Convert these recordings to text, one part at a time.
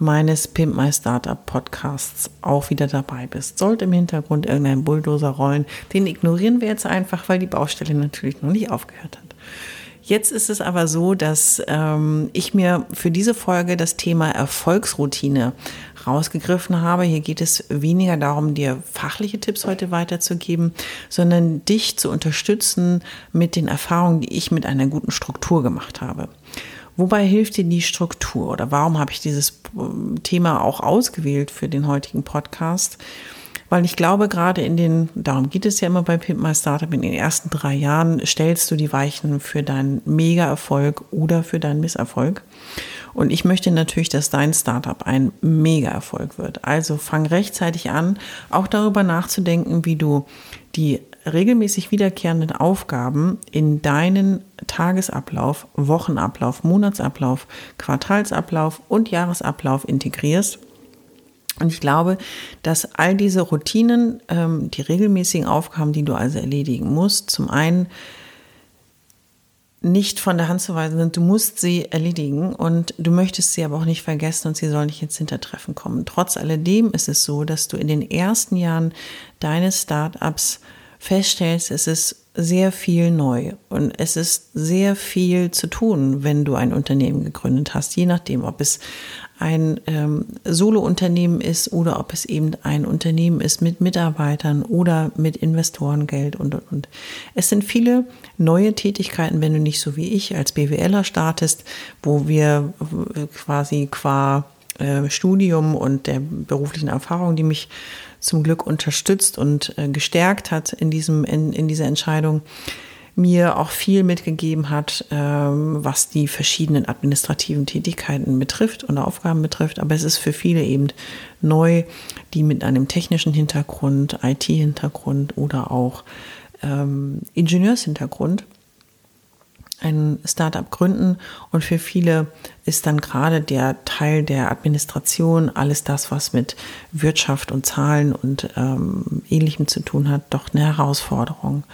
meines Pimp My Startup Podcasts auch wieder dabei bist. Sollte im Hintergrund irgendein Bulldozer rollen, den ignorieren wir jetzt einfach, weil die Baustelle natürlich noch nicht aufgehört hat. Jetzt ist es aber so, dass ähm, ich mir für diese Folge das Thema Erfolgsroutine rausgegriffen habe. Hier geht es weniger darum, dir fachliche Tipps heute weiterzugeben, sondern dich zu unterstützen mit den Erfahrungen, die ich mit einer guten Struktur gemacht habe. Wobei hilft dir die Struktur oder warum habe ich dieses ähm, Thema auch ausgewählt für den heutigen Podcast? Weil ich glaube, gerade in den, darum geht es ja immer bei Pimp My Startup, in den ersten drei Jahren stellst du die Weichen für deinen Mega-Erfolg oder für deinen Misserfolg. Und ich möchte natürlich, dass dein Startup ein Mega-Erfolg wird. Also fang rechtzeitig an, auch darüber nachzudenken, wie du die regelmäßig wiederkehrenden Aufgaben in deinen Tagesablauf, Wochenablauf, Monatsablauf, Quartalsablauf und Jahresablauf integrierst und ich glaube, dass all diese Routinen, ähm, die regelmäßigen Aufgaben, die du also erledigen musst, zum einen nicht von der Hand zu weisen sind. Du musst sie erledigen und du möchtest sie aber auch nicht vergessen und sie sollen nicht ins Hintertreffen kommen. Trotz alledem ist es so, dass du in den ersten Jahren deines Startups feststellst, es ist sehr viel neu und es ist sehr viel zu tun, wenn du ein Unternehmen gegründet hast, je nachdem, ob es ein ähm, Solo-Unternehmen ist oder ob es eben ein Unternehmen ist mit Mitarbeitern oder mit Investorengeld und, und, und. Es sind viele neue Tätigkeiten, wenn du nicht so wie ich als BWLer startest, wo wir quasi qua äh, Studium und der beruflichen Erfahrung, die mich zum Glück unterstützt und äh, gestärkt hat in, diesem, in, in dieser Entscheidung, mir auch viel mitgegeben hat, ähm, was die verschiedenen administrativen Tätigkeiten betrifft und Aufgaben betrifft. Aber es ist für viele eben neu, die mit einem technischen Hintergrund, IT-Hintergrund oder auch ähm, Ingenieurshintergrund ein Startup gründen und für viele ist dann gerade der Teil der Administration, alles das, was mit Wirtschaft und Zahlen und ähm, ähnlichem zu tun hat, doch eine Herausforderung.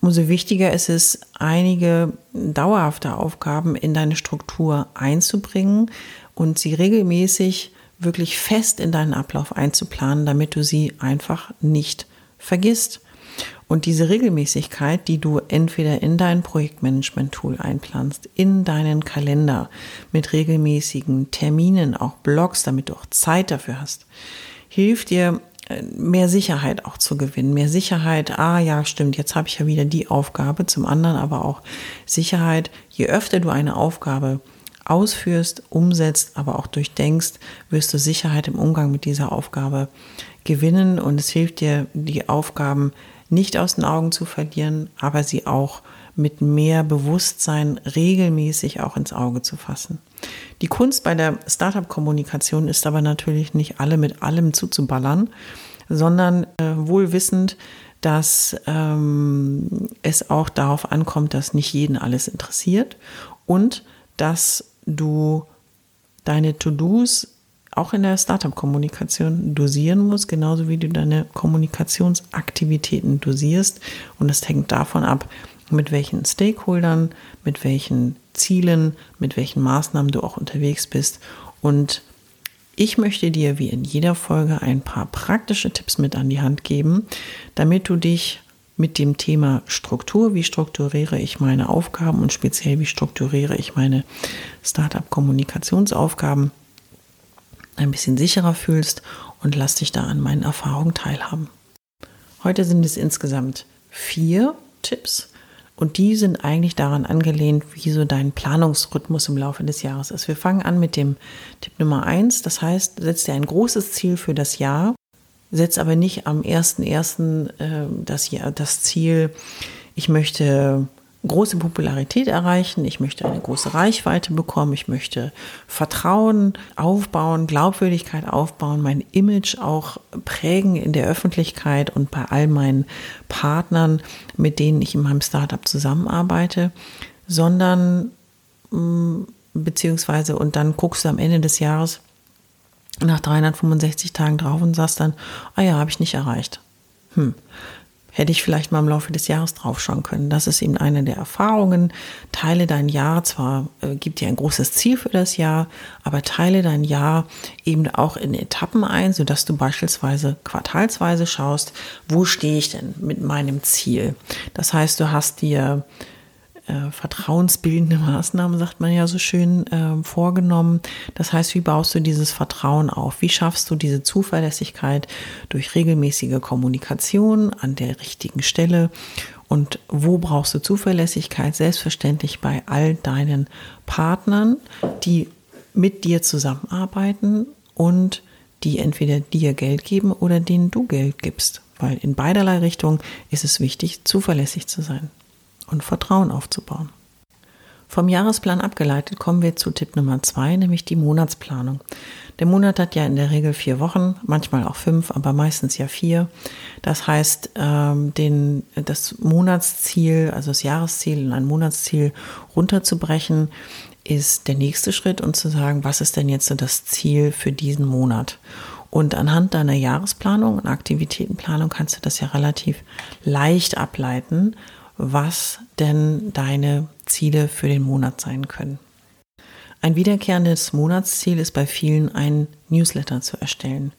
Umso wichtiger ist es, einige dauerhafte Aufgaben in deine Struktur einzubringen und sie regelmäßig wirklich fest in deinen Ablauf einzuplanen, damit du sie einfach nicht vergisst. Und diese Regelmäßigkeit, die du entweder in dein Projektmanagement-Tool einplanst, in deinen Kalender mit regelmäßigen Terminen, auch Blogs, damit du auch Zeit dafür hast, hilft dir mehr Sicherheit auch zu gewinnen. Mehr Sicherheit, ah ja, stimmt, jetzt habe ich ja wieder die Aufgabe. Zum anderen aber auch Sicherheit, je öfter du eine Aufgabe ausführst, umsetzt, aber auch durchdenkst, wirst du Sicherheit im Umgang mit dieser Aufgabe gewinnen und es hilft dir, die Aufgaben nicht aus den Augen zu verlieren, aber sie auch mit mehr Bewusstsein regelmäßig auch ins Auge zu fassen. Die Kunst bei der Startup-Kommunikation ist aber natürlich nicht alle mit allem zuzuballern, sondern äh, wohl wissend, dass ähm, es auch darauf ankommt, dass nicht jeden alles interessiert und dass du deine To-Dos auch in der Startup-Kommunikation dosieren musst, genauso wie du deine Kommunikationsaktivitäten dosierst. Und das hängt davon ab, mit welchen Stakeholdern, mit welchen Zielen, mit welchen Maßnahmen du auch unterwegs bist. Und ich möchte dir wie in jeder Folge ein paar praktische Tipps mit an die Hand geben, damit du dich mit dem Thema Struktur, wie strukturiere ich meine Aufgaben und speziell wie strukturiere ich meine Startup-Kommunikationsaufgaben, ein bisschen sicherer fühlst und lass dich da an meinen Erfahrungen teilhaben. Heute sind es insgesamt vier Tipps Und die sind eigentlich daran angelehnt, wie so dein Planungsrhythmus im Laufe des Jahres ist. Wir fangen an mit dem Tipp Nummer eins. Das heißt, setz dir ein großes Ziel für das Jahr, setz aber nicht am 1.1. Äh, das, das Ziel, ich möchte große Popularität erreichen, ich möchte eine große Reichweite bekommen, ich möchte Vertrauen aufbauen, Glaubwürdigkeit aufbauen, mein Image auch prägen in der Öffentlichkeit und bei all meinen Partnern, mit denen ich in meinem Startup zusammenarbeite, sondern mm, beziehungsweise und dann guckst du am Ende des Jahres nach 365 Tagen drauf und sagst dann, ah ja, habe ich nicht erreicht. Hm hätte ich vielleicht mal im Laufe des Jahres draufschauen können. Das ist eben eine der Erfahrungen. Teile dein Jahr, zwar äh, gibt dir ein großes Ziel für das Jahr, aber teile dein Jahr eben auch in Etappen ein, sodass du beispielsweise quartalsweise schaust, wo stehe ich denn mit meinem Ziel. Das heißt, du hast dir äh, vertrauensbildende Maßnahmen, sagt man ja so schön, äh, vorgenommen. Das heißt, wie baust du dieses Vertrauen auf? Wie schaffst du diese Zuverlässigkeit durch regelmäßige Kommunikation an der richtigen Stelle? Und wo brauchst du Zuverlässigkeit? Selbstverständlich bei all deinen Partnern, die mit dir zusammenarbeiten und die entweder dir Geld geben oder denen du Geld gibst. Weil in beiderlei Richtungen ist es wichtig, zuverlässig zu sein und Vertrauen aufzubauen. Vom Jahresplan abgeleitet kommen wir zu Tipp Nummer zwei, nämlich die Monatsplanung. Der Monat hat ja in der Regel vier Wochen, manchmal auch fünf, aber meistens ja vier. Das heißt, ähm, den, das Monatsziel, also das Jahresziel in ein Monatsziel runterzubrechen, ist der nächste Schritt und zu sagen, was ist denn jetzt so das Ziel für diesen Monat? Und anhand deiner Jahresplanung und Aktivitätenplanung kannst du das ja relativ leicht ableiten, was denn deine Ziele für den Monat sein können. Ein wiederkehrendes Monatsziel ist bei vielen ein Newsletter zu erstellen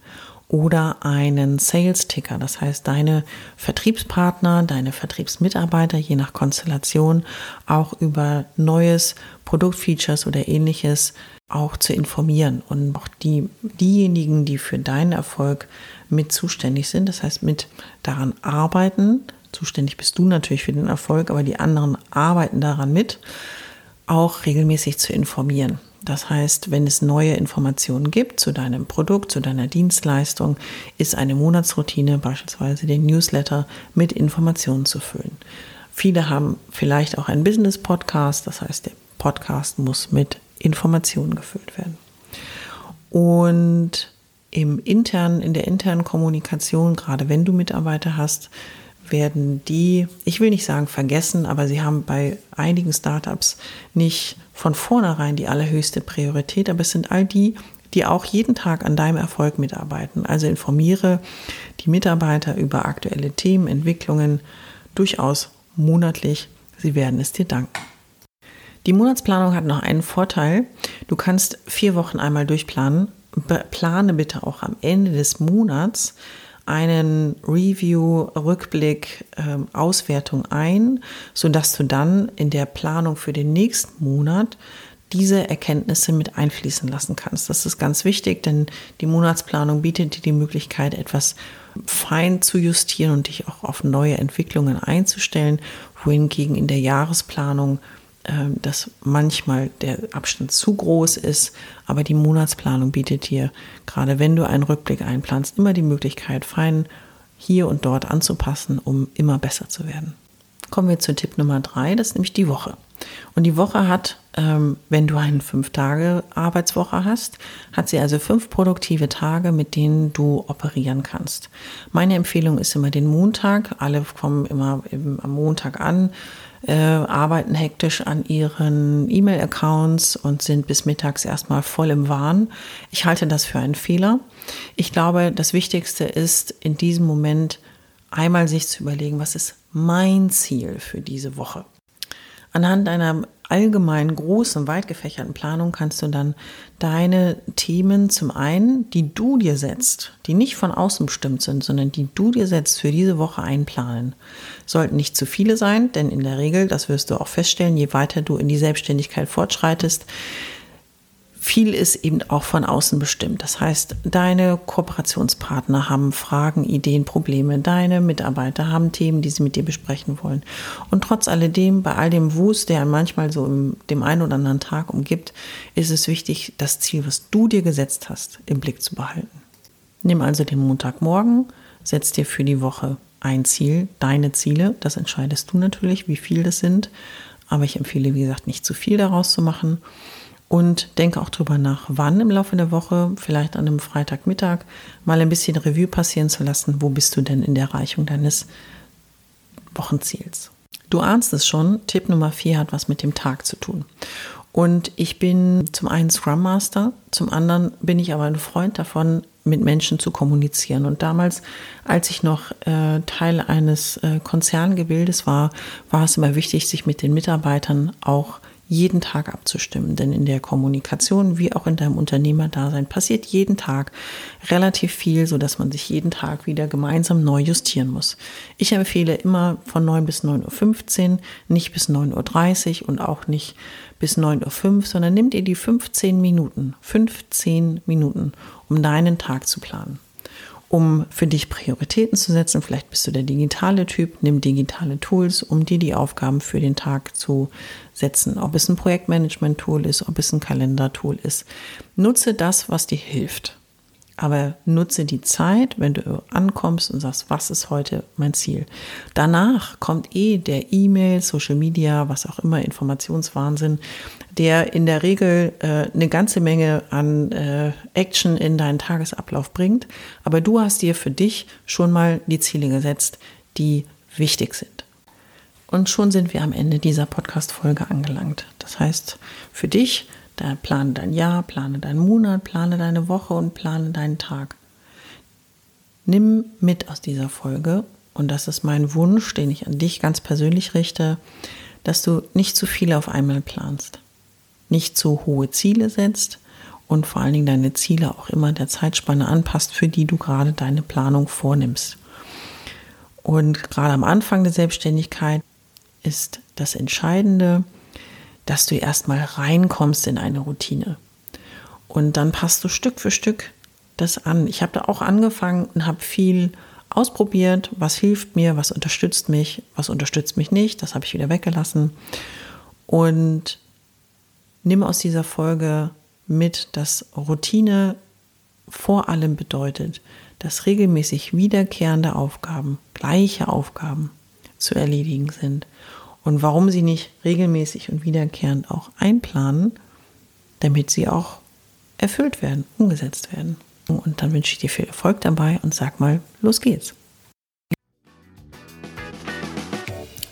oder einen Sales-Ticker. Das heißt, deine Vertriebspartner, deine Vertriebsmitarbeiter, je nach Konstellation, auch über neues Produktfeatures oder ähnliches auch zu informieren und auch die, diejenigen, die für deinen Erfolg mit zuständig sind, das heißt mit daran arbeiten, Zuständig bist du natürlich für den Erfolg, aber die anderen arbeiten daran mit, auch regelmäßig zu informieren. Das heißt, wenn es neue Informationen gibt zu deinem Produkt, zu deiner Dienstleistung, ist eine Monatsroutine beispielsweise den Newsletter mit Informationen zu füllen. Viele haben vielleicht auch einen Business-Podcast, das heißt, der Podcast muss mit Informationen gefüllt werden. Und im internen, in der internen Kommunikation, gerade wenn du Mitarbeiter hast, werden die, ich will nicht sagen vergessen, aber sie haben bei einigen Startups nicht von vornherein die allerhöchste Priorität, aber es sind all die, die auch jeden Tag an deinem Erfolg mitarbeiten. Also informiere die Mitarbeiter über aktuelle Themen, Entwicklungen durchaus monatlich. Sie werden es dir danken. Die Monatsplanung hat noch einen Vorteil. Du kannst vier Wochen einmal durchplanen. Plane bitte auch am Ende des Monats einen Review, Rückblick, ähm, Auswertung ein, sodass du dann in der Planung für den nächsten Monat diese Erkenntnisse mit einfließen lassen kannst. Das ist ganz wichtig, denn die Monatsplanung bietet dir die Möglichkeit, etwas fein zu justieren und dich auch auf neue Entwicklungen einzustellen, wohingegen in der Jahresplanung dass manchmal der Abstand zu groß ist, aber die Monatsplanung bietet dir, gerade wenn du einen Rückblick einplanst, immer die Möglichkeit, fein hier und dort anzupassen, um immer besser zu werden. Kommen wir zu Tipp Nummer drei, das ist nämlich die Woche. Und die Woche hat, ähm, wenn du eine fünf Tage Arbeitswoche hast, hat sie also fünf produktive Tage, mit denen du operieren kannst. Meine Empfehlung ist immer den Montag. Alle kommen immer am Montag an, äh, arbeiten hektisch an ihren E-Mail-Accounts und sind bis mittags erstmal voll im Wahn. Ich halte das für einen Fehler. Ich glaube, das Wichtigste ist in diesem Moment einmal sich zu überlegen, was ist mein Ziel für diese Woche. Anhand einer allgemeinen großen, weit gefächerten Planung kannst du dann deine Themen zum einen, die du dir setzt, die nicht von außen bestimmt sind, sondern die du dir setzt für diese Woche einplanen. Sollten nicht zu viele sein, denn in der Regel, das wirst du auch feststellen, je weiter du in die Selbstständigkeit fortschreitest, viel ist eben auch von außen bestimmt. Das heißt, deine Kooperationspartner haben Fragen, Ideen, Probleme. Deine Mitarbeiter haben Themen, die sie mit dir besprechen wollen. Und trotz alledem, bei all dem Wust, der manchmal so im, dem einen oder anderen Tag umgibt, ist es wichtig, das Ziel, was du dir gesetzt hast, im Blick zu behalten. Nimm also den Montagmorgen, setz dir für die Woche ein Ziel, deine Ziele. Das entscheidest du natürlich, wie viel das sind. Aber ich empfehle, wie gesagt, nicht zu viel daraus zu machen und denke auch darüber nach, wann im Laufe der Woche, vielleicht an einem Freitagmittag, mal ein bisschen Revue passieren zu lassen, wo bist du denn in der Erreichung deines Wochenziels. Du ahnst es schon, Tipp Nummer vier hat was mit dem Tag zu tun. Und ich bin zum einen Scrum Master, zum anderen bin ich aber ein Freund davon, mit Menschen zu kommunizieren. Und damals, als ich noch äh, Teil eines äh, Konzerngebildes war, war es immer wichtig, sich mit den Mitarbeitern auch jeden Tag abzustimmen. Denn in der Kommunikation wie auch in deinem Unternehmerdasein passiert jeden Tag relativ viel, so dass man sich jeden Tag wieder gemeinsam neu justieren muss. Ich empfehle immer von 9 bis 9.15 Uhr, nicht bis 9.30 Uhr und auch nicht bis 9.05 Uhr, sondern nimm dir die 15 Minuten, 15 Minuten, um deinen Tag zu planen um für dich Prioritäten zu setzen. Vielleicht bist du der digitale Typ, nimm digitale Tools, um dir die Aufgaben für den Tag zu setzen. Ob es ein Projektmanagement-Tool ist, ob es ein Kalendertool ist. Nutze das, was dir hilft. Aber nutze die Zeit, wenn du ankommst und sagst, was ist heute mein Ziel. Danach kommt eh der E-Mail, Social Media, was auch immer, Informationswahnsinn, der in der Regel äh, eine ganze Menge an äh, Action in deinen Tagesablauf bringt. Aber du hast dir für dich schon mal die Ziele gesetzt, die wichtig sind. Und schon sind wir am Ende dieser Podcast-Folge angelangt. Das heißt, für dich da plane dein Jahr, plane deinen Monat, plane deine Woche und plane deinen Tag. Nimm mit aus dieser Folge, und das ist mein Wunsch, den ich an dich ganz persönlich richte, dass du nicht zu viel auf einmal planst, nicht zu hohe Ziele setzt und vor allen Dingen deine Ziele auch immer der Zeitspanne anpasst, für die du gerade deine Planung vornimmst. Und gerade am Anfang der Selbstständigkeit ist das Entscheidende, dass du erstmal reinkommst in eine Routine. Und dann passt du Stück für Stück das an. Ich habe da auch angefangen und habe viel ausprobiert, was hilft mir, was unterstützt mich, was unterstützt mich nicht, das habe ich wieder weggelassen. Und nimm aus dieser Folge mit, dass Routine vor allem bedeutet, dass regelmäßig wiederkehrende Aufgaben, gleiche Aufgaben zu erledigen sind und warum sie nicht regelmäßig und wiederkehrend auch einplanen, damit sie auch erfüllt werden, umgesetzt werden. Und dann wünsche ich dir viel Erfolg dabei und sag mal, los geht's.